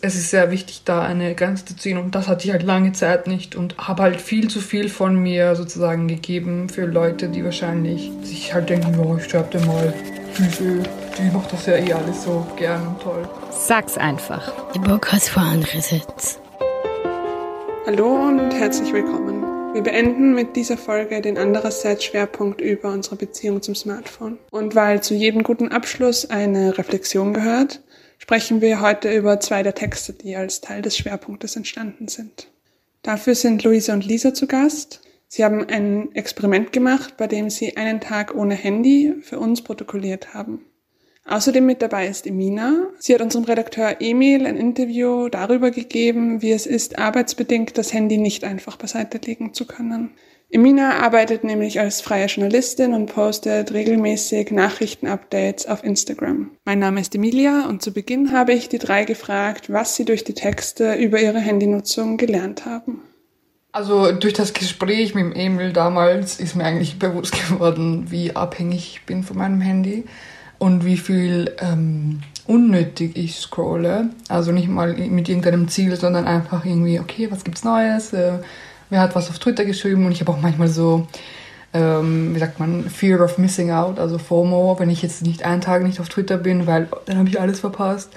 Es ist sehr wichtig, da eine Grenze zu ziehen und das hatte ich halt lange Zeit nicht und habe halt viel zu viel von mir sozusagen gegeben für Leute, die wahrscheinlich sich halt denken, ja, ich sterbe mal. Diese, die macht das ja eh alles so gern und toll. Sag's einfach. Der Bock hat vor andere Sitz. Hallo und herzlich willkommen. Wir beenden mit dieser Folge den Andererseits-Schwerpunkt über unsere Beziehung zum Smartphone. Und weil zu jedem guten Abschluss eine Reflexion gehört, sprechen wir heute über zwei der Texte, die als Teil des Schwerpunktes entstanden sind. Dafür sind Luisa und Lisa zu Gast. Sie haben ein Experiment gemacht, bei dem sie einen Tag ohne Handy für uns protokolliert haben. Außerdem mit dabei ist Emina. Sie hat unserem Redakteur Emil ein Interview darüber gegeben, wie es ist, arbeitsbedingt das Handy nicht einfach beiseite legen zu können. Emina arbeitet nämlich als freie Journalistin und postet regelmäßig Nachrichtenupdates auf Instagram. Mein Name ist Emilia und zu Beginn habe ich die drei gefragt, was sie durch die Texte über ihre Handynutzung gelernt haben. Also durch das Gespräch mit Emil damals ist mir eigentlich bewusst geworden, wie abhängig ich bin von meinem Handy und wie viel ähm, unnötig ich scrolle. Also nicht mal mit irgendeinem Ziel, sondern einfach irgendwie, okay, was gibt's Neues? Äh, wer hat was auf Twitter geschrieben und ich habe auch manchmal so, ähm, wie sagt man, Fear of Missing Out, also FOMO, wenn ich jetzt nicht einen Tag nicht auf Twitter bin, weil dann habe ich alles verpasst.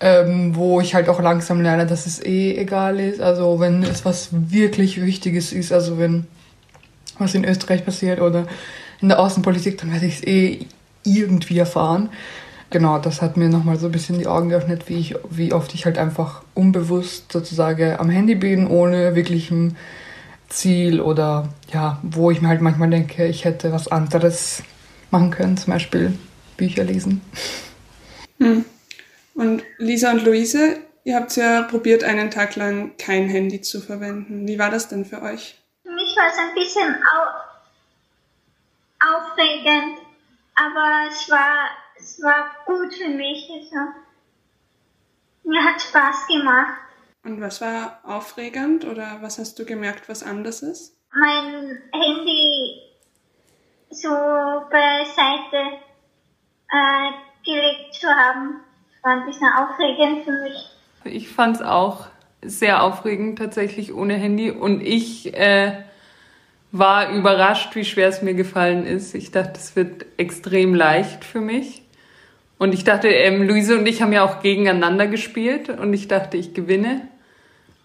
Ähm, wo ich halt auch langsam lerne, dass es eh egal ist. Also wenn es was wirklich Wichtiges ist, also wenn was in Österreich passiert oder in der Außenpolitik, dann werde ich es eh irgendwie erfahren. Genau, das hat mir nochmal so ein bisschen die Augen geöffnet, wie, ich, wie oft ich halt einfach unbewusst sozusagen am Handy bin, ohne wirklichen Ziel oder ja, wo ich mir halt manchmal denke, ich hätte was anderes machen können, zum Beispiel Bücher lesen. Hm. Und Lisa und Luise, ihr habt ja probiert, einen Tag lang kein Handy zu verwenden. Wie war das denn für euch? Für mich war es ein bisschen au aufregend, aber es war, es war gut für mich. Also, mir hat Spaß gemacht. Und was war aufregend oder was hast du gemerkt, was anders ist? Mein Handy so beiseite äh, gelegt zu haben, war ein bisschen aufregend für mich. Ich fand es auch sehr aufregend tatsächlich ohne Handy und ich äh, war überrascht, wie schwer es mir gefallen ist. Ich dachte, es wird extrem leicht für mich. Und ich dachte, ähm, Luise und ich haben ja auch gegeneinander gespielt und ich dachte, ich gewinne.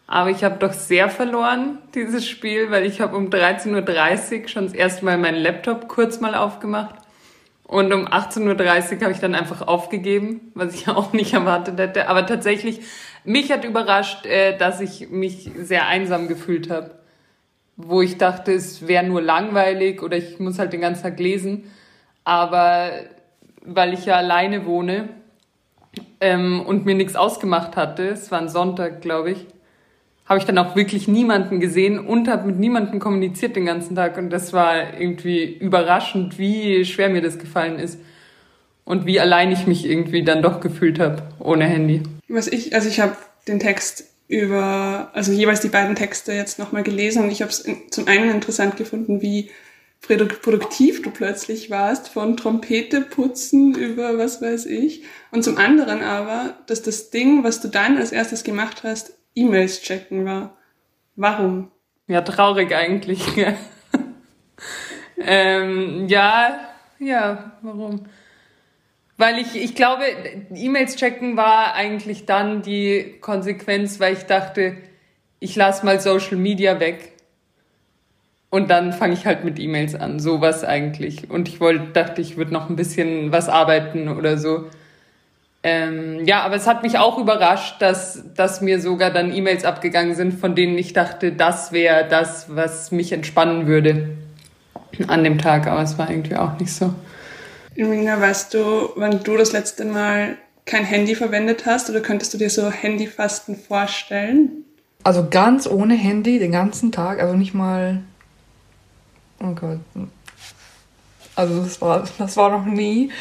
Aber ich habe doch sehr verloren, dieses Spiel, weil ich habe um 13.30 Uhr schon das erste Mal meinen Laptop kurz mal aufgemacht. Und um 18.30 Uhr habe ich dann einfach aufgegeben, was ich auch nicht erwartet hätte. Aber tatsächlich, mich hat überrascht, äh, dass ich mich sehr einsam gefühlt habe. Wo ich dachte, es wäre nur langweilig oder ich muss halt den ganzen Tag lesen. Aber weil ich ja alleine wohne ähm, und mir nichts ausgemacht hatte, es war ein Sonntag, glaube ich, habe ich dann auch wirklich niemanden gesehen und habe mit niemandem kommuniziert den ganzen Tag. Und das war irgendwie überraschend, wie schwer mir das gefallen ist. Und wie allein ich mich irgendwie dann doch gefühlt habe, ohne Handy. Was ich, also ich habe den Text über, also jeweils die beiden Texte jetzt nochmal gelesen und ich habe es zum einen interessant gefunden, wie produktiv du plötzlich warst, von Trompete putzen über was weiß ich. Und zum anderen aber, dass das Ding, was du dann als erstes gemacht hast, E-Mails checken war. Warum? Ja, traurig eigentlich. ähm, ja, ja, warum? Weil ich, ich glaube, E-Mails checken war eigentlich dann die Konsequenz, weil ich dachte, ich lasse mal Social Media weg. Und dann fange ich halt mit E-Mails an, sowas eigentlich. Und ich wollte, dachte, ich würde noch ein bisschen was arbeiten oder so. Ähm, ja, aber es hat mich auch überrascht, dass, dass mir sogar dann E-Mails abgegangen sind, von denen ich dachte, das wäre das, was mich entspannen würde an dem Tag. Aber es war irgendwie auch nicht so. Irina, weißt du, wann du das letzte Mal kein Handy verwendet hast oder könntest du dir so Handyfasten vorstellen? Also ganz ohne Handy den ganzen Tag, also nicht mal. Oh Gott. Also das war, das war noch nie.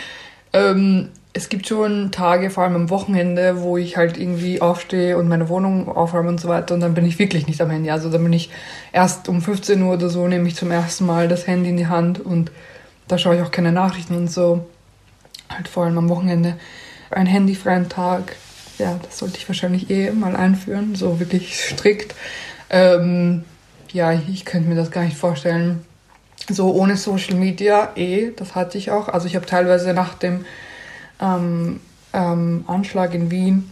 Ähm, es gibt schon Tage, vor allem am Wochenende, wo ich halt irgendwie aufstehe und meine Wohnung aufräume und so weiter und dann bin ich wirklich nicht am Handy. Also dann bin ich erst um 15 Uhr oder so, nehme ich zum ersten Mal das Handy in die Hand und da schaue ich auch keine Nachrichten und so. Halt vor allem am Wochenende. Ein handyfreien Tag, ja, das sollte ich wahrscheinlich eh mal einführen, so wirklich strikt. Ähm, ja, ich könnte mir das gar nicht vorstellen. So ohne Social Media, eh, das hatte ich auch. Also ich habe teilweise nach dem ähm, ähm, Anschlag in Wien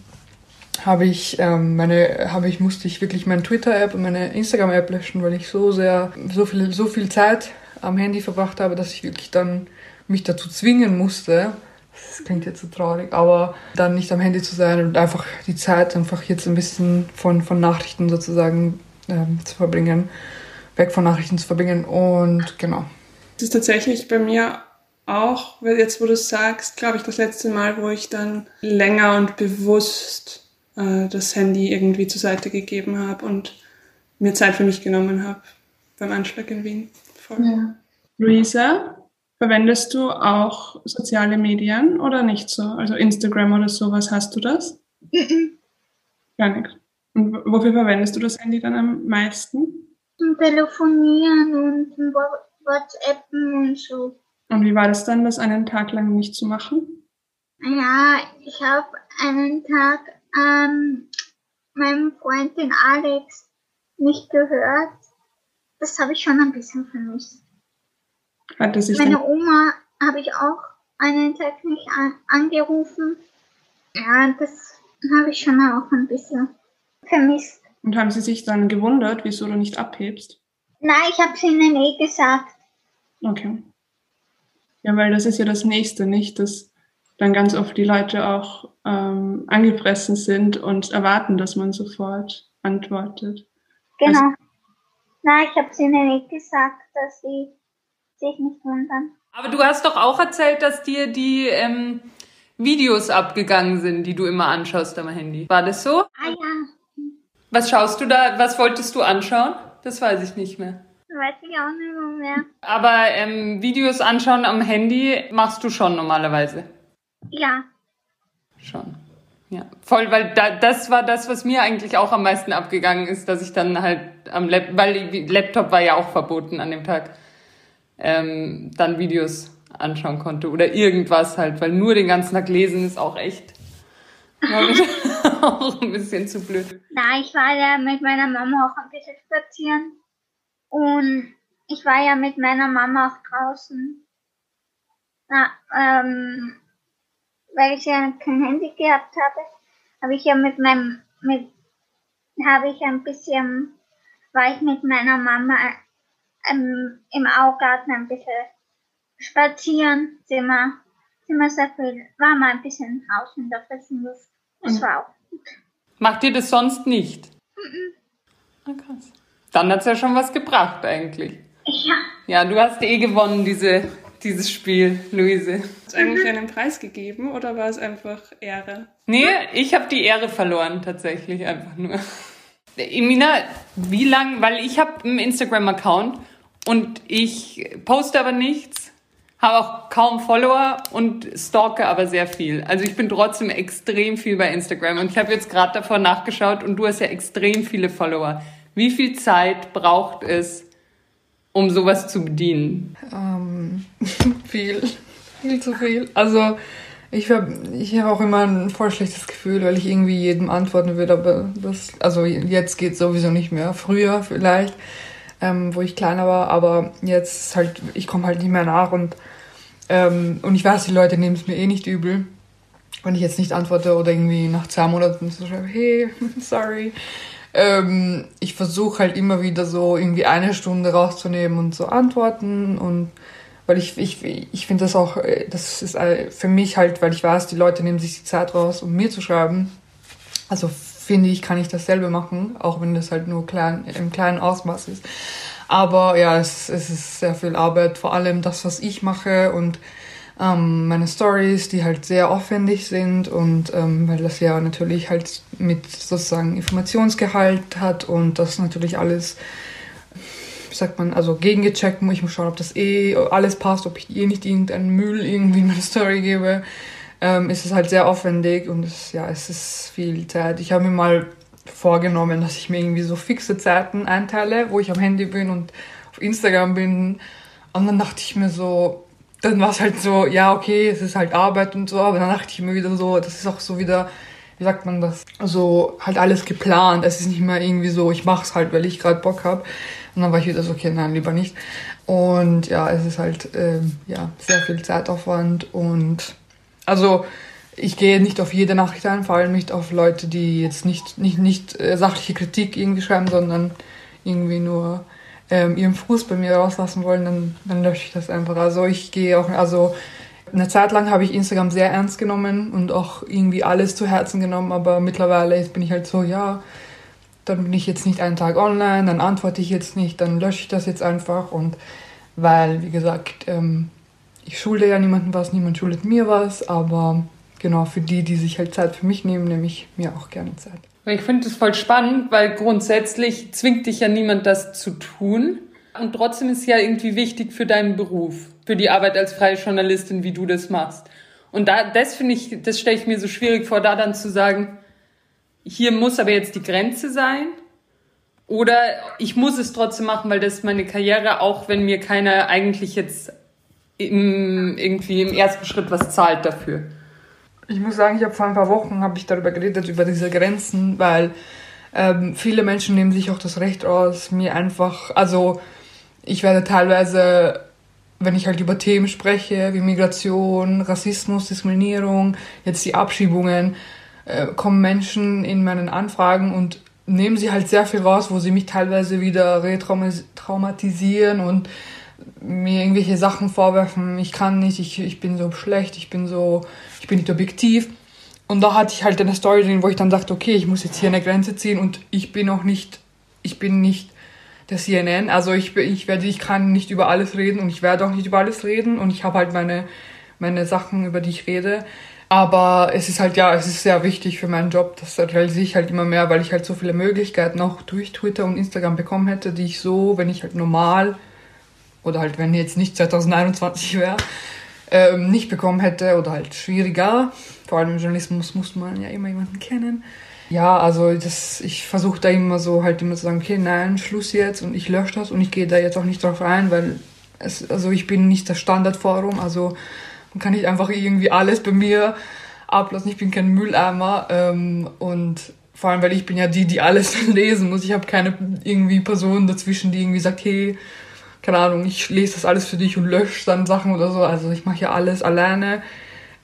habe ich ähm, meine habe ich musste ich wirklich meine Twitter App und meine Instagram App löschen, weil ich so sehr so viel so viel Zeit am Handy verbracht habe, dass ich wirklich dann mich dazu zwingen musste. Das klingt jetzt so traurig, aber dann nicht am Handy zu sein und einfach die Zeit einfach jetzt ein bisschen von von Nachrichten sozusagen ähm, zu verbringen, weg von Nachrichten zu verbringen und genau. Das ist tatsächlich bei mir auch, weil jetzt wo du sagst, glaube ich, das letzte Mal, wo ich dann länger und bewusst äh, das Handy irgendwie zur Seite gegeben habe und mir Zeit für mich genommen habe beim Anschlag in Wien. Voll. Ja. Luisa, verwendest du auch soziale Medien oder nicht so? Also Instagram oder sowas, hast du das? Mhm. Gar nicht. Und wofür verwendest du das Handy dann am meisten? Zum Telefonieren und WhatsAppen und so. Und wie war das dann, das einen Tag lang nicht zu machen? Ja, ich habe einen Tag ähm, meinem Freundin Alex nicht gehört. Das habe ich schon ein bisschen vermisst. Hatte sich Meine Oma habe ich auch einen Tag nicht an angerufen. Ja, das habe ich schon auch ein bisschen vermisst. Und haben Sie sich dann gewundert, wieso du nicht abhebst? Nein, ich habe es ihnen eh gesagt. Okay. Ja, weil das ist ja das Nächste, nicht? Dass dann ganz oft die Leute auch ähm, angefressen sind und erwarten, dass man sofort antwortet. Genau. Also, Nein, ich habe es ihnen nicht gesagt, dass sie sich nicht wundern. Aber du hast doch auch erzählt, dass dir die ähm, Videos abgegangen sind, die du immer anschaust am Handy. War das so? Ah ja. Was schaust du da? Was wolltest du anschauen? Das weiß ich nicht mehr. Weiß ich auch nicht mehr. Aber ähm, Videos anschauen am Handy machst du schon normalerweise? Ja. Schon. Ja, voll, weil da, das war das, was mir eigentlich auch am meisten abgegangen ist, dass ich dann halt am Laptop, weil Laptop war ja auch verboten an dem Tag, ähm, dann Videos anschauen konnte oder irgendwas halt, weil nur den ganzen Tag lesen ist auch echt auch ein bisschen zu blöd. Na, ich war ja mit meiner Mama auch ein bisschen spazieren und ich war ja mit meiner Mama auch draußen. Na, ähm, weil ich ja kein Handy gehabt habe, habe ich ja mit meinem, mit, habe ich ein bisschen, war ich mit meiner Mama ähm, im Augarten ein bisschen spazieren, sind wir, sind wir sehr viel, war mal ein bisschen draußen in der frischen Luft. Das mhm. war auch. Macht ihr das sonst nicht? Mhm. Ah, krass. Dann hat es ja schon was gebracht eigentlich. Ja. Ja, du hast eh gewonnen, diese, dieses Spiel, Luise. Hast du eigentlich einen Preis gegeben oder war es einfach Ehre? Nee, ich habe die Ehre verloren, tatsächlich einfach nur. Emina, wie lang, weil ich habe einen Instagram-Account und ich poste aber nichts, habe auch kaum Follower und stalke aber sehr viel. Also ich bin trotzdem extrem viel bei Instagram und ich habe jetzt gerade davor nachgeschaut und du hast ja extrem viele Follower. Wie viel Zeit braucht es, um sowas zu bedienen? Ähm, viel, viel zu viel. Also ich habe ich hab auch immer ein voll schlechtes Gefühl, weil ich irgendwie jedem antworten will, aber das, also jetzt geht sowieso nicht mehr. Früher vielleicht, ähm, wo ich kleiner war, aber jetzt halt, ich komme halt nicht mehr nach und, ähm, und ich weiß, die Leute nehmen es mir eh nicht übel, wenn ich jetzt nicht antworte oder irgendwie nach zwei Monaten so schreibe, hey, sorry. Ähm, ich versuche halt immer wieder so irgendwie eine Stunde rauszunehmen und so antworten und weil ich, ich, ich finde das auch, äh, das ist äh, für mich halt, weil ich weiß, die Leute nehmen sich die Zeit raus, um mir zu schreiben. Also finde ich, kann ich das selber machen, auch wenn das halt nur klein, im kleinen Ausmaß ist. Aber ja, es, es ist sehr viel Arbeit, vor allem das, was ich mache und ähm, meine Stories, die halt sehr aufwendig sind und ähm, weil das ja natürlich halt mit sozusagen Informationsgehalt hat und das natürlich alles, wie sagt man, also gegengecheckt muss ich muss schauen, ob das eh alles passt, ob ich eh nicht irgendeinen Müll irgendwie in meine Story gebe. Ähm, ist es halt sehr aufwendig und es, ja, es ist viel Zeit. Ich habe mir mal vorgenommen, dass ich mir irgendwie so fixe Zeiten einteile, wo ich am Handy bin und auf Instagram bin. Und dann dachte ich mir so, dann war es halt so, ja, okay, es ist halt Arbeit und so, aber dann dachte ich mir wieder so, das ist auch so wieder wie sagt man das, so halt alles geplant. Es ist nicht mehr irgendwie so, ich mach's halt, weil ich gerade Bock hab. Und dann war ich wieder so, okay, nein, lieber nicht. Und ja, es ist halt ähm, ja, sehr viel Zeitaufwand und also ich gehe nicht auf jede Nachricht ein, vor allem nicht auf Leute, die jetzt nicht, nicht, nicht äh, sachliche Kritik irgendwie schreiben, sondern irgendwie nur ähm, ihren Fuß bei mir rauslassen wollen, dann, dann lösche ich das einfach. Also ich gehe auch, also eine Zeit lang habe ich Instagram sehr ernst genommen und auch irgendwie alles zu Herzen genommen, aber mittlerweile bin ich halt so, ja, dann bin ich jetzt nicht einen Tag online, dann antworte ich jetzt nicht, dann lösche ich das jetzt einfach und weil, wie gesagt, ähm, ich schulde ja niemandem was, niemand schuldet mir was, aber genau für die, die sich halt Zeit für mich nehmen, nehme ich mir auch gerne Zeit. Ich finde das voll spannend, weil grundsätzlich zwingt dich ja niemand, das zu tun. Und trotzdem ist ja irgendwie wichtig für deinen Beruf, für die Arbeit als freie Journalistin, wie du das machst. Und da, das finde ich, das stelle ich mir so schwierig vor, da dann zu sagen, hier muss aber jetzt die Grenze sein. Oder ich muss es trotzdem machen, weil das ist meine Karriere, auch wenn mir keiner eigentlich jetzt im, irgendwie im ersten Schritt was zahlt dafür. Ich muss sagen, ich habe vor ein paar Wochen habe ich darüber geredet über diese Grenzen, weil ähm, viele Menschen nehmen sich auch das Recht aus, mir einfach, also ich werde teilweise, wenn ich halt über Themen spreche, wie Migration, Rassismus, Diskriminierung, jetzt die Abschiebungen, äh, kommen Menschen in meinen Anfragen und nehmen sie halt sehr viel raus, wo sie mich teilweise wieder retraumatisieren und mir irgendwelche Sachen vorwerfen, ich kann nicht, ich, ich bin so schlecht, ich bin so, ich bin nicht objektiv. Und da hatte ich halt eine Story drin, wo ich dann dachte, okay, ich muss jetzt hier eine Grenze ziehen und ich bin auch nicht, ich bin nicht der CNN. Also ich, ich werde, ich kann nicht über alles reden und ich werde auch nicht über alles reden und ich habe halt meine, meine Sachen, über die ich rede. Aber es ist halt, ja, es ist sehr wichtig für meinen Job. Das realisiere ich halt immer mehr, weil ich halt so viele Möglichkeiten auch durch Twitter und Instagram bekommen hätte, die ich so, wenn ich halt normal oder halt wenn jetzt nicht 2021 wäre, ähm, nicht bekommen hätte oder halt schwieriger. Vor allem im Journalismus muss man ja immer jemanden kennen. Ja, also das, ich versuche da immer so halt immer zu sagen, okay, nein, Schluss jetzt und ich lösche das und ich gehe da jetzt auch nicht drauf ein, weil es, also ich bin nicht das Standardforum, also man kann nicht einfach irgendwie alles bei mir ablassen. Ich bin kein Mülleimer ähm, und vor allem, weil ich bin ja die, die alles lesen muss. Ich habe keine irgendwie Person dazwischen, die irgendwie sagt, hey, keine Ahnung, ich lese das alles für dich und lösche dann Sachen oder so. Also ich mache ja alles alleine.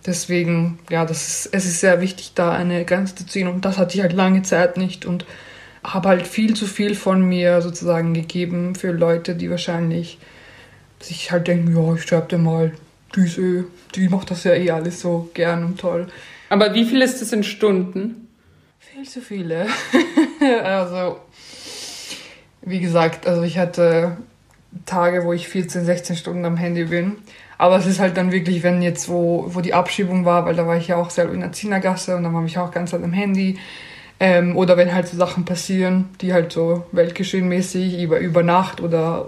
Deswegen, ja, das ist, es ist sehr wichtig, da eine Grenze zu ziehen. Und das hatte ich halt lange Zeit nicht und habe halt viel zu viel von mir sozusagen gegeben für Leute, die wahrscheinlich sich halt denken, ja, ich sterbe dir mal, die ist eh, die macht das ja eh alles so gern und toll. Aber wie viel ist das in Stunden? Viel zu viele. also, wie gesagt, also ich hatte Tage, wo ich 14, 16 Stunden am Handy bin. Aber es ist halt dann wirklich, wenn jetzt, wo, wo die Abschiebung war, weil da war ich ja auch selber in der Zienergasse und dann war ich auch ganz halt am Handy. Ähm, oder wenn halt so Sachen passieren, die halt so weltgeschehenmäßig über, über Nacht oder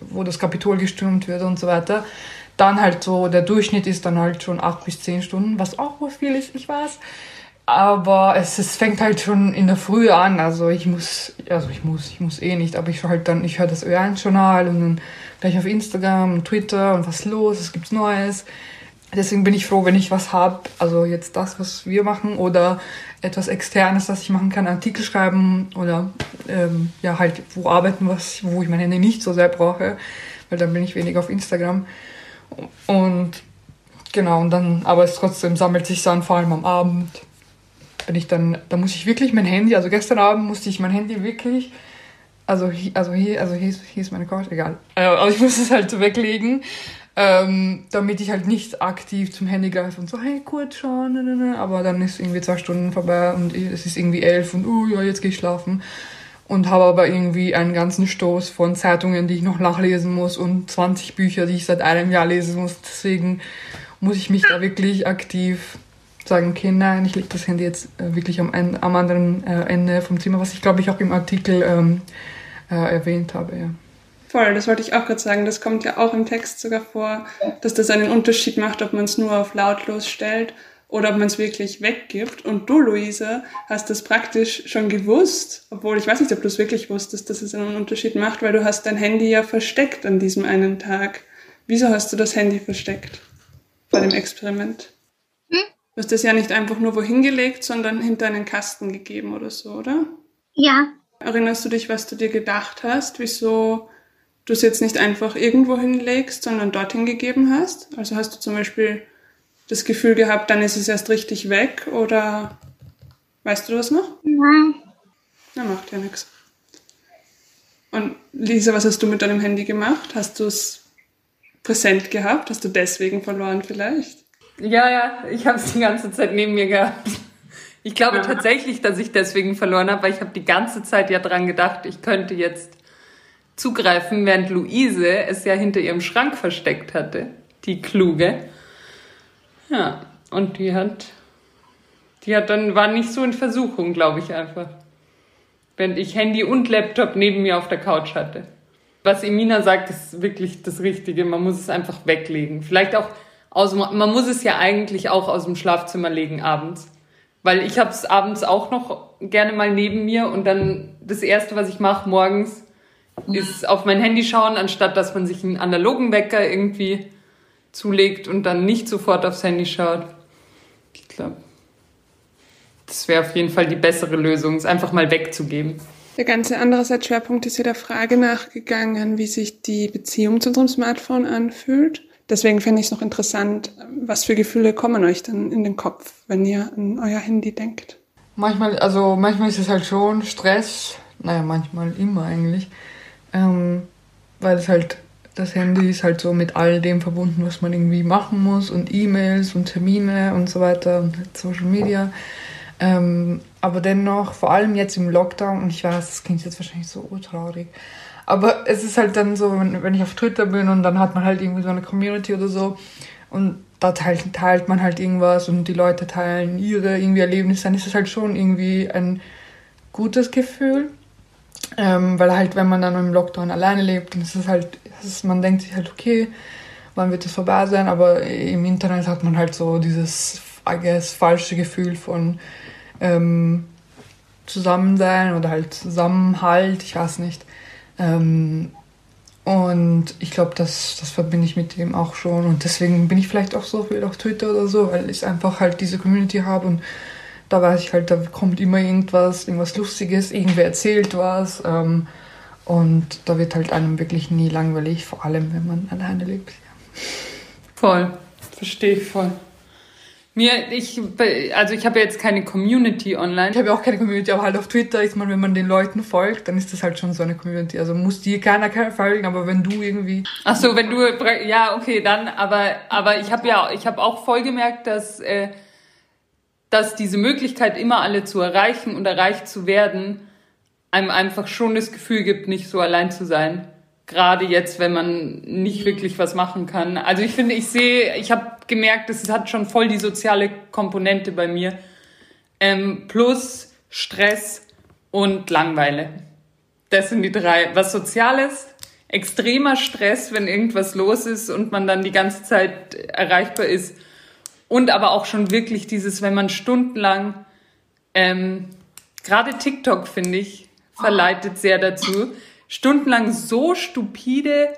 wo das Kapitol gestürmt wird und so weiter. Dann halt so, der Durchschnitt ist dann halt schon acht bis zehn Stunden, was auch was viel ist, ich weiß. Aber es, es fängt halt schon in der Früh an. Also ich muss, also ich muss, ich muss eh nicht, aber ich halt dann, ich höre das Ö1-Journal und dann gleich auf Instagram und Twitter und was los, es gibt's Neues. Deswegen bin ich froh, wenn ich was habe, also jetzt das, was wir machen oder etwas Externes, das ich machen kann, Artikel schreiben oder ähm, ja halt wo arbeiten, was, wo ich mein Handy nicht so sehr brauche, weil dann bin ich weniger auf Instagram. Und genau, und dann, aber es trotzdem sammelt sich dann vor allem am Abend wenn ich dann, da muss ich wirklich mein Handy, also gestern Abend musste ich mein Handy wirklich, also, also hier, also hier ist, hier ist meine Couch, egal. Also ich muss es halt weglegen, ähm, damit ich halt nicht aktiv zum Handy greife und so, hey, kurz schon, ne, ne, ne. aber dann ist irgendwie zwei Stunden vorbei und es ist irgendwie elf und, oh ja, jetzt gehe ich schlafen. Und habe aber irgendwie einen ganzen Stoß von Zeitungen, die ich noch nachlesen muss und 20 Bücher, die ich seit einem Jahr lesen muss. Deswegen muss ich mich da wirklich aktiv sagen, okay, nein, ich lege das Handy jetzt äh, wirklich am, am anderen äh, Ende vom Zimmer, was ich glaube ich auch im Artikel ähm, äh, erwähnt habe. Ja. Voll, das wollte ich auch gerade sagen. Das kommt ja auch im Text sogar vor, dass das einen Unterschied macht, ob man es nur auf lautlos stellt oder ob man es wirklich weggibt. Und du, Luise, hast das praktisch schon gewusst, obwohl ich weiß nicht, ob du es wirklich wusstest, dass es einen Unterschied macht, weil du hast dein Handy ja versteckt an diesem einen Tag. Wieso hast du das Handy versteckt bei dem Experiment? Du hast das ja nicht einfach nur wohin gelegt, sondern hinter einen Kasten gegeben oder so, oder? Ja, Erinnerst du dich, was du dir gedacht hast, wieso du es jetzt nicht einfach irgendwo hinlegst, sondern dorthin gegeben hast? Also hast du zum Beispiel das Gefühl gehabt, dann ist es erst richtig weg oder weißt du das noch? nein. Na, macht ja nichts. Und Lisa, was hast du mit deinem Handy gemacht? Hast du es präsent gehabt? Hast du deswegen verloren vielleicht? Ja, ja, ich habe es die ganze Zeit neben mir gehabt. Ich glaube Ja. tatsächlich, dass ich deswegen verloren habe, weil ich habe die ganze Zeit ja dran gedacht, ich könnte jetzt zugreifen, während Luise es ja hinter ihrem Schrank versteckt hatte, die kluge. Ja, und die hat, die hat dann war nicht so in Versuchung, glaube ich einfach, während ich Handy und Laptop neben mir auf der Couch hatte. Was Emina sagt, ist wirklich das Richtige. Man muss es einfach weglegen. Vielleicht auch aus man muss es ja eigentlich auch aus dem Schlafzimmer legen abends. Weil ich habe es abends auch noch gerne mal neben mir und dann das Erste, was ich mache morgens, ist auf mein Handy schauen, anstatt dass man sich einen analogen Wecker irgendwie zulegt und dann nicht sofort aufs Handy schaut. Ich glaube, das wäre auf jeden Fall die bessere Lösung, es einfach mal wegzugeben. Der ganze andererseits Schwerpunkt ist ja der Frage nachgegangen, wie sich die Beziehung zu unserem Smartphone anfühlt. Deswegen fände ich es noch interessant, was für Gefühle kommen euch dann in den Kopf, wenn ihr an euer Handy denkt. Manchmal, also manchmal ist es halt schon Stress, naja, manchmal immer eigentlich, ähm, weil es halt, das Handy ist halt so mit all dem verbunden, was man irgendwie machen muss und E-Mails und Termine und so weiter und halt Social Media. Ähm, aber dennoch, vor allem jetzt im Lockdown, und ich weiß, das klingt jetzt wahrscheinlich so urtraurig, aber es ist halt dann so, wenn, wenn ich auf Twitter bin und dann hat man halt irgendwie so eine Community oder so und da teilt, teilt man halt irgendwas und die Leute teilen ihre irgendwie Erlebnisse, dann ist es halt schon irgendwie ein gutes Gefühl. Ähm, weil halt, wenn man dann im Lockdown alleine lebt, dann ist es halt, es ist, man denkt sich halt, okay, wann wird das vorbei sein? Aber im Internet hat man halt so dieses, I guess, falsche Gefühl von ähm, Zusammensein oder halt Zusammenhalt, ich weiß nicht. Ähm, und ich glaube, das, das verbinde ich mit dem auch schon. Und deswegen bin ich vielleicht auch so viel auf Twitter oder so, weil ich einfach halt diese Community habe und da weiß ich halt, da kommt immer irgendwas, irgendwas Lustiges, irgendwer erzählt was. Ähm, und da wird halt einem wirklich nie langweilig, vor allem wenn man alleine lebt. Voll, verstehe ich voll. Mir, ich, also ich habe ja jetzt keine Community online. Ich habe ja auch keine Community, aber halt auf Twitter ist man, wenn man den Leuten folgt, dann ist das halt schon so eine Community. Also muss dir keiner folgen, aber wenn du irgendwie Ach so, wenn du, ja, okay, dann, aber, aber ich habe ja, ich habe auch voll gemerkt, dass, äh, dass diese Möglichkeit, immer alle zu erreichen und erreicht zu werden, einem einfach schon das Gefühl gibt, nicht so allein zu sein. Gerade jetzt, wenn man nicht wirklich was machen kann. Also ich finde, ich sehe, ich habe gemerkt, es hat schon voll die soziale Komponente bei mir. Ähm, plus Stress und Langweile. Das sind die drei. Was Soziales, extremer Stress, wenn irgendwas los ist und man dann die ganze Zeit erreichbar ist. Und aber auch schon wirklich dieses, wenn man stundenlang, ähm, gerade TikTok, finde ich, verleitet sehr dazu, stundenlang so stupide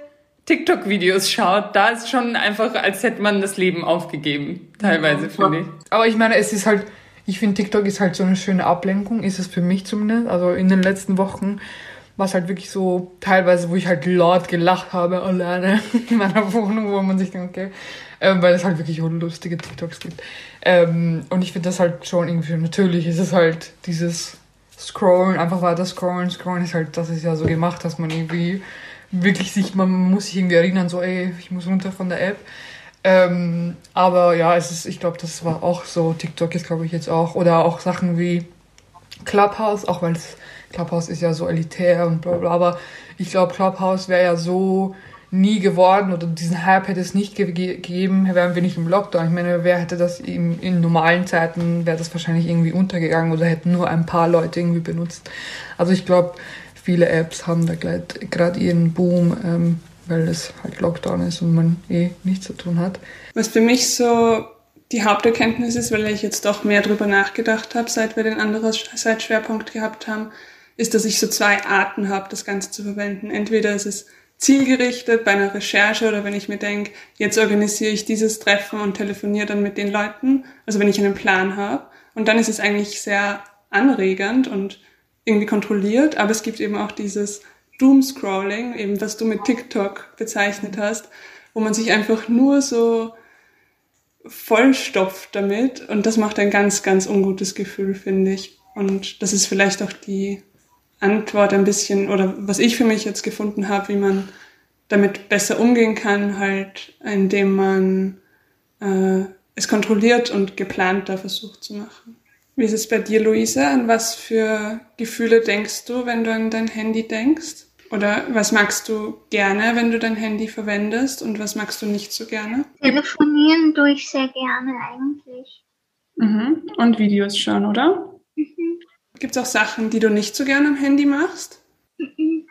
TikTok-Videos schaut, da ist schon einfach, als hätte man das Leben aufgegeben, teilweise, finde ich. Aber ich meine, es ist halt, ich finde TikTok ist halt so eine schöne Ablenkung, ist es für mich zumindest. Also in den letzten Wochen war es halt wirklich so teilweise, wo ich halt laut gelacht habe, alleine in meiner Wohnung, wo man sich denkt, okay, ähm, weil es halt wirklich lustige TikToks gibt. Ähm, und ich finde das halt schon irgendwie, natürlich ist es halt dieses Scrollen, einfach weiter scrollen, scrollen ist halt, das ist ja so gemacht, dass man irgendwie wirklich sich, man muss sich irgendwie erinnern, so, ey, ich muss runter von der App. Ähm, aber ja, es ist, ich glaube, das war auch so. TikTok ist, glaube ich, jetzt auch. Oder auch Sachen wie Clubhouse, auch weil Clubhouse ist ja so elitär und bla bla. Aber ich glaube, Clubhouse wäre ja so nie geworden oder diesen Hype hätte es nicht ge gegeben, wären wir nicht im Lockdown. Ich meine, wer hätte das in, in normalen Zeiten, wäre das wahrscheinlich irgendwie untergegangen oder hätten nur ein paar Leute irgendwie benutzt. Also ich glaube, viele Apps haben da gerade ihren Boom, ähm, weil es halt Lockdown ist und man eh nichts zu tun hat. Was für mich so die Haupterkenntnis ist, weil ich jetzt doch mehr drüber nachgedacht habe, seit wir den anderen Schwerpunkt gehabt haben, ist, dass ich so zwei Arten habe, das Ganze zu verwenden. Entweder ist es zielgerichtet bei einer Recherche oder wenn ich mir denke, jetzt organisiere ich dieses Treffen und telefoniere dann mit den Leuten, also wenn ich einen Plan habe. Und dann ist es eigentlich sehr anregend und irgendwie kontrolliert, aber es gibt eben auch dieses Doomscrolling, eben was du mit TikTok bezeichnet hast, wo man sich einfach nur so vollstopft damit und das macht ein ganz, ganz ungutes Gefühl, finde ich. Und das ist vielleicht auch die Antwort ein bisschen oder was ich für mich jetzt gefunden habe, wie man damit besser umgehen kann, halt, indem man äh, es kontrolliert und geplanter versucht zu machen. Wie ist es bei dir, Luisa? An was für Gefühle denkst du, wenn du an dein Handy denkst? Oder was magst du gerne, wenn du dein Handy verwendest und was magst du nicht so gerne? Telefonieren tue ich sehr gerne eigentlich. Mhm. Und Videos schauen, oder? Mhm. Gibt es auch Sachen, die du nicht so gerne am Handy machst? Mhm.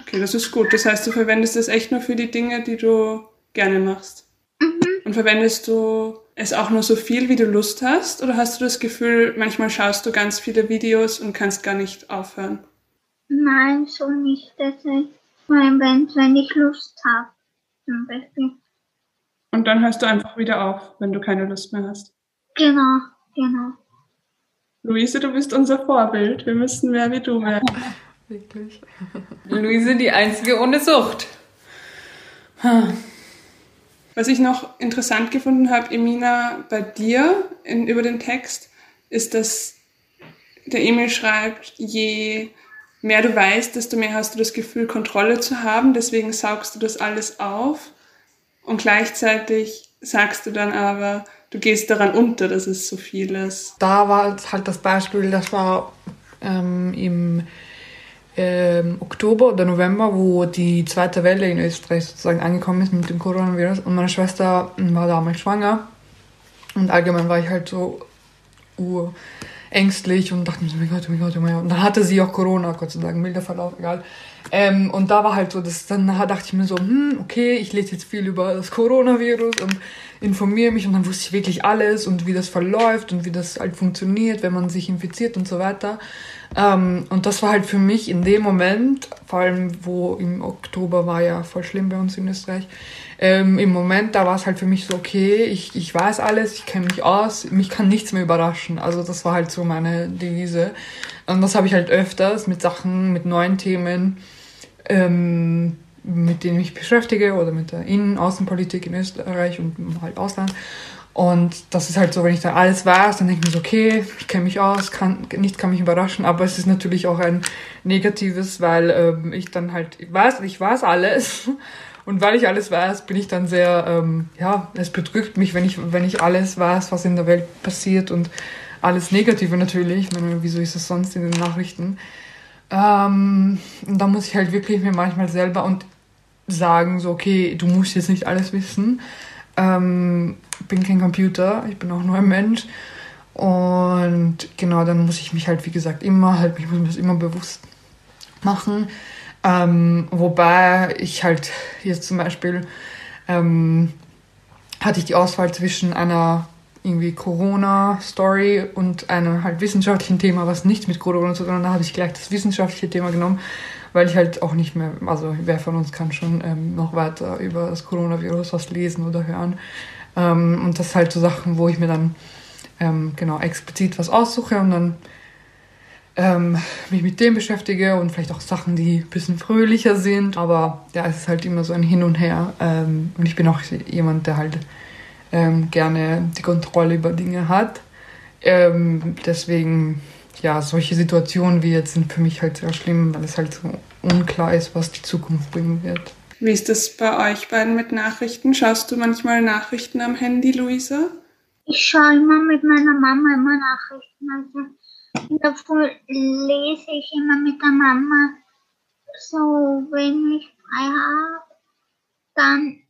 Okay, das ist gut. Das heißt, du verwendest es echt nur für die Dinge, die du gerne machst. Mhm. Und verwendest du es auch nur so viel, wie du Lust hast? Oder hast du das Gefühl, manchmal schaust du ganz viele Videos und kannst gar nicht aufhören? Nein, so nicht. Das ist, wenn, wenn ich Lust habe, zum Beispiel. Und dann hörst du einfach wieder auf, wenn du keine Lust mehr hast. Genau, genau. Luise, du bist unser Vorbild. Wir müssen mehr wie du werden. Wirklich. Luise, die einzige ohne Sucht. Was ich noch interessant gefunden habe, Emina, bei dir in, über den Text, ist, dass der Emil schreibt, je mehr du weißt, desto mehr hast du das Gefühl, Kontrolle zu haben. Deswegen saugst du das alles auf. Und gleichzeitig sagst du dann aber, du gehst daran unter, dass es so viel ist. Da war halt das Beispiel, das war ähm, im ähm, Oktober oder November, wo die zweite Welle in Österreich sozusagen angekommen ist mit dem Coronavirus. Und meine Schwester war damals schwanger. Und allgemein war ich halt so uh, ängstlich und dachte mir so, oh mein Gott, oh mein Gott, oh mein Gott. Und dann hatte sie auch Corona, Gott sei Dank, milder Verlauf, egal. Ähm, und da war halt so, das, dann dachte ich mir so, hm, okay, ich lese jetzt viel über das Coronavirus und informiere mich und dann wusste ich wirklich alles und wie das verläuft und wie das halt funktioniert, wenn man sich infiziert und so weiter. Ähm, und das war halt für mich in dem Moment, vor allem wo im Oktober war ja voll schlimm bei uns in Österreich, ähm, im Moment, da war es halt für mich so, okay, ich, ich weiß alles, ich kenne mich aus, mich kann nichts mehr überraschen. Also das war halt so meine Devise. Und das habe ich halt öfters mit Sachen, mit neuen Themen, ähm, mit denen ich beschäftige oder mit der Innen- Außenpolitik in Österreich und halt Ausland. Und das ist halt so, wenn ich da alles weiß, dann denke ich mir so, okay, ich kenne mich aus, kann, nichts kann mich überraschen, aber es ist natürlich auch ein negatives, weil ähm, ich dann halt ich weiß, ich weiß alles und weil ich alles weiß, bin ich dann sehr, ähm, ja, es bedrückt mich, wenn ich, wenn ich alles weiß, was in der Welt passiert und alles Negative natürlich. Ich meine, wieso ist es sonst in den Nachrichten? Ähm, und da muss ich halt wirklich mir manchmal selber und sagen, so, okay, du musst jetzt nicht alles wissen. Ähm, bin kein Computer, ich bin auch nur ein Mensch. Und genau, dann muss ich mich halt, wie gesagt, immer halt, ich muss mir das immer bewusst machen. Ähm, wobei ich halt jetzt zum Beispiel ähm, hatte ich die Auswahl zwischen einer irgendwie Corona-Story und einem halt wissenschaftlichen Thema, was nichts mit Corona zu tun hat. Da habe ich gleich das wissenschaftliche Thema genommen, weil ich halt auch nicht mehr, also wer von uns kann schon ähm, noch weiter über das Coronavirus was lesen oder hören. Ähm, und das ist halt so Sachen, wo ich mir dann ähm, genau explizit was aussuche und dann ähm, mich mit dem beschäftige und vielleicht auch Sachen, die ein bisschen fröhlicher sind. Aber ja, es ist halt immer so ein Hin und Her. Ähm, und ich bin auch jemand, der halt ähm, gerne die Kontrolle über Dinge hat. Deswegen, ja, solche Situationen wie jetzt sind für mich halt sehr schlimm, weil es halt so unklar ist, was die Zukunft bringen wird. Wie ist das bei euch beiden mit Nachrichten? Schaust du manchmal Nachrichten am Handy, Luisa? Ich schaue immer mit meiner Mama immer Nachrichten. Also in der Früh lese ich immer mit der Mama. So, wenn ich frei habe, dann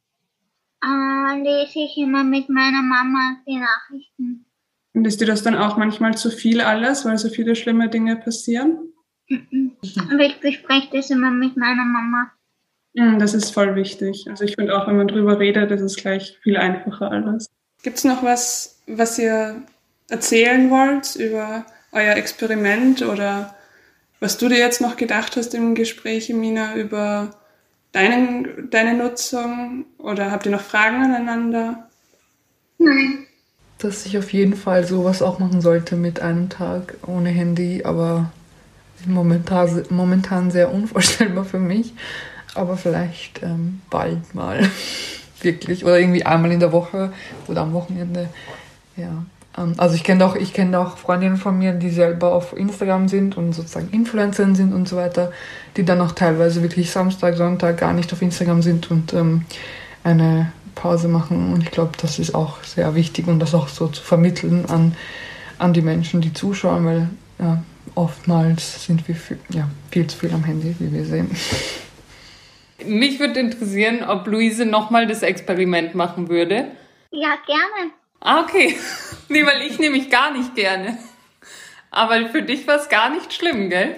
äh, lese ich immer mit meiner Mama die Nachrichten. Und ist dir das dann auch manchmal zu viel alles, weil so viele schlimme Dinge passieren? Mhm. Aber ich bespreche das immer mit meiner Mama. Das ist voll wichtig. Also ich finde auch, wenn man drüber redet, ist es gleich viel einfacher alles. Gibt es noch was, was ihr erzählen wollt über euer Experiment oder was du dir jetzt noch gedacht hast im Gespräch, Mina, über deinen, deine Nutzung oder habt ihr noch Fragen aneinander? Nein. Dass ich auf jeden Fall sowas auch machen sollte mit einem Tag ohne Handy, aber momentan, momentan sehr unvorstellbar für mich. Aber vielleicht ähm, bald mal. Wirklich. Oder irgendwie einmal in der Woche oder am Wochenende. Ja. Ähm, also ich kenne auch, ich auch Freundinnen von mir, die selber auf Instagram sind und sozusagen Influencerinnen sind und so weiter, die dann auch teilweise wirklich Samstag, Sonntag gar nicht auf Instagram sind und ähm, eine Pause machen. Und ich glaube, das ist auch sehr wichtig und das auch so zu vermitteln an, an die Menschen, die zuschauen, weil ja, oftmals sind wir viel, ja, viel zu viel am Handy, wie wir sehen. Mich würde interessieren, ob Luise nochmal das Experiment machen würde. Ja, gerne. Ah, okay. Nee, weil ich nämlich gar nicht gerne. Aber für dich war es gar nicht schlimm, gell?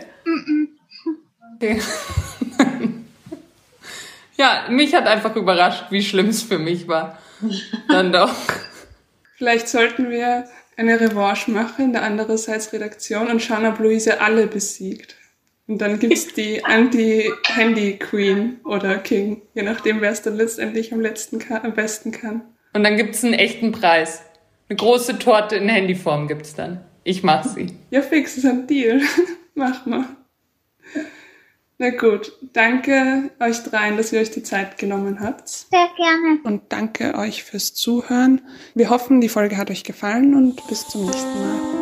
Okay. Ja, mich hat einfach überrascht, wie schlimm es für mich war. Dann doch. Vielleicht sollten wir eine Revanche machen in der andererseits Redaktion und schauen, ob Luise alle besiegt. Und dann gibt's die Anti-Handy-Queen oder King, je nachdem, wer es dann letztendlich am, letzten kann, am besten kann. Und dann gibt's einen echten Preis. Eine große Torte in Handyform gibt's dann. Ich mach sie. Ja, fix, ist ein Deal. Mach mal. Na gut, danke euch dreien, dass ihr euch die Zeit genommen habt. Sehr gerne. Und danke euch fürs Zuhören. Wir hoffen, die Folge hat euch gefallen und bis zum nächsten Mal.